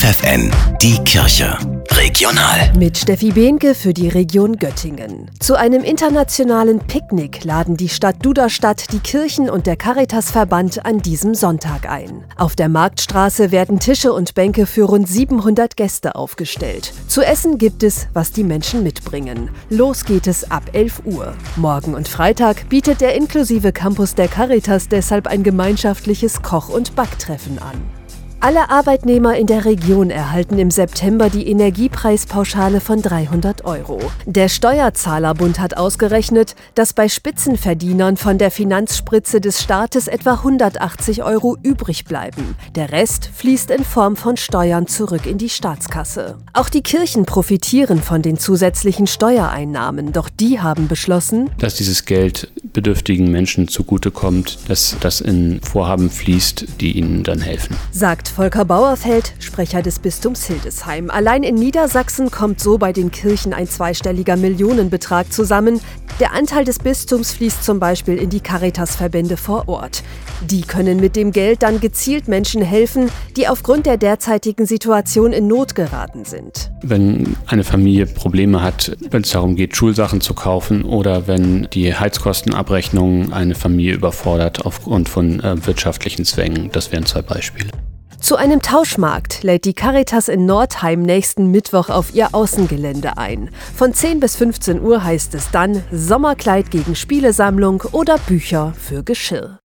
FFN, die Kirche. Regional. Mit Steffi Behnke für die Region Göttingen. Zu einem internationalen Picknick laden die Stadt Duderstadt, die Kirchen und der Caritasverband an diesem Sonntag ein. Auf der Marktstraße werden Tische und Bänke für rund 700 Gäste aufgestellt. Zu essen gibt es, was die Menschen mitbringen. Los geht es ab 11 Uhr. Morgen und Freitag bietet der inklusive Campus der Caritas deshalb ein gemeinschaftliches Koch- und Backtreffen an. Alle Arbeitnehmer in der Region erhalten im September die Energiepreispauschale von 300 Euro. Der Steuerzahlerbund hat ausgerechnet, dass bei Spitzenverdienern von der Finanzspritze des Staates etwa 180 Euro übrig bleiben. Der Rest fließt in Form von Steuern zurück in die Staatskasse. Auch die Kirchen profitieren von den zusätzlichen Steuereinnahmen, doch die haben beschlossen, dass dieses Geld bedürftigen Menschen zugutekommt, dass das in Vorhaben fließt, die ihnen dann helfen. Sagt Volker Bauerfeld, Sprecher des Bistums Hildesheim. Allein in Niedersachsen kommt so bei den Kirchen ein zweistelliger Millionenbetrag zusammen. Der Anteil des Bistums fließt zum Beispiel in die Caritas-Verbände vor Ort. Die können mit dem Geld dann gezielt Menschen helfen, die aufgrund der derzeitigen Situation in Not geraten sind. Wenn eine Familie Probleme hat, wenn es darum geht, Schulsachen zu kaufen oder wenn die Heizkostenabrechnung eine Familie überfordert aufgrund von äh, wirtschaftlichen Zwängen, das wären zwei Beispiele. Zu einem Tauschmarkt lädt die Caritas in Nordheim nächsten Mittwoch auf ihr Außengelände ein. Von 10 bis 15 Uhr heißt es dann Sommerkleid gegen Spielesammlung oder Bücher für Geschirr.